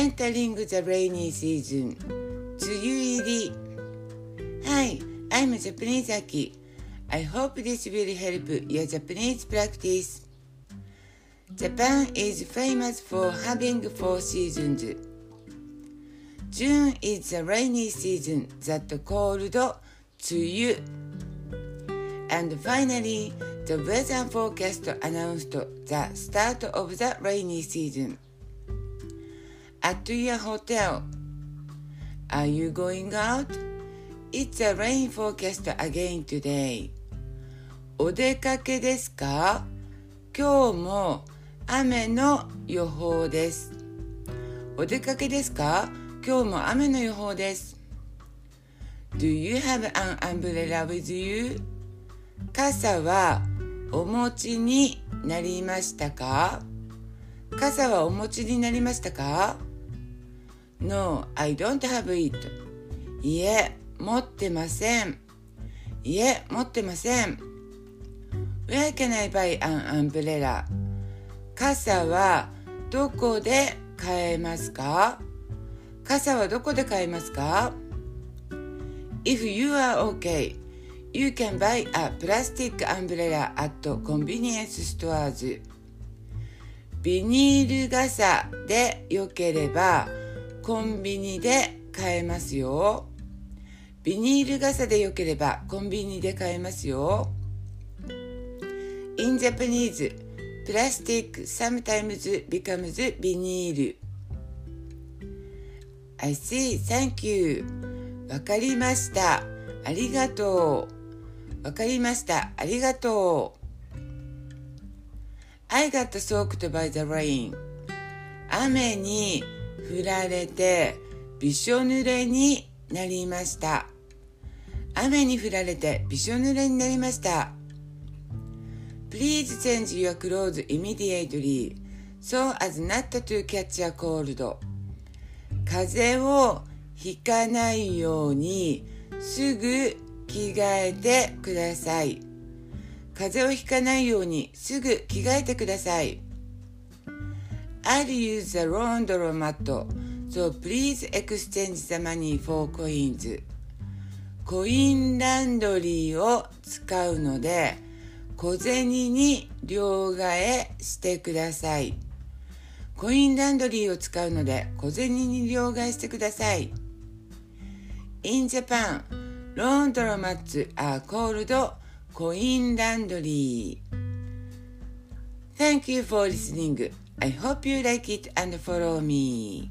entering the rainy season 梅雨入り Hi, I'm Japanese Aki I hope this will help your Japanese practice Japan is famous for having four seasons June is the rainy season that called 梅雨 And finally, the weather forecast announced the start of the rainy season. At your hotel, are you going out? It's a rain forecast again today. お出かけですか今日も雨の予報です。お出かけですか今日も雨の予報です。Do you have an umbrella with you? 傘はお持ちになりましたか傘はお持ちになりましたか ?No, I don't have it. いえ、持ってません。いえ、持ってません。Where can I buy an umbrella? 傘はどこで買えますか傘はどこで買えますか ?If you are okay, You can buy a plastic umbrella at convenience stores. ビニール傘でよければコンビニで買えますよ。ビニール傘でよければコンビニで買えますよ。In Japanese, plastic sometimes becomes ビニール。I see, thank you. わかりました。ありがとう。わかりました。ありがとう。I got soaked by the rain. 雨に降られてびしょ濡れになりました。雨に降られてびしょ濡れになりました。Please change your clothes immediately so as not to catch a cold. 風邪をひかないようにすぐ着替えてください。風邪をひかないようにすぐ着替えてください。I'll use the laundromat, so please exchange the money for coins. コインランドリーを使うので小銭に両替してください。コインランドリーを使うので小銭に両替してください。In Japan, Laundromats are called coin laundry. Thank you for listening. I hope you like it and follow me.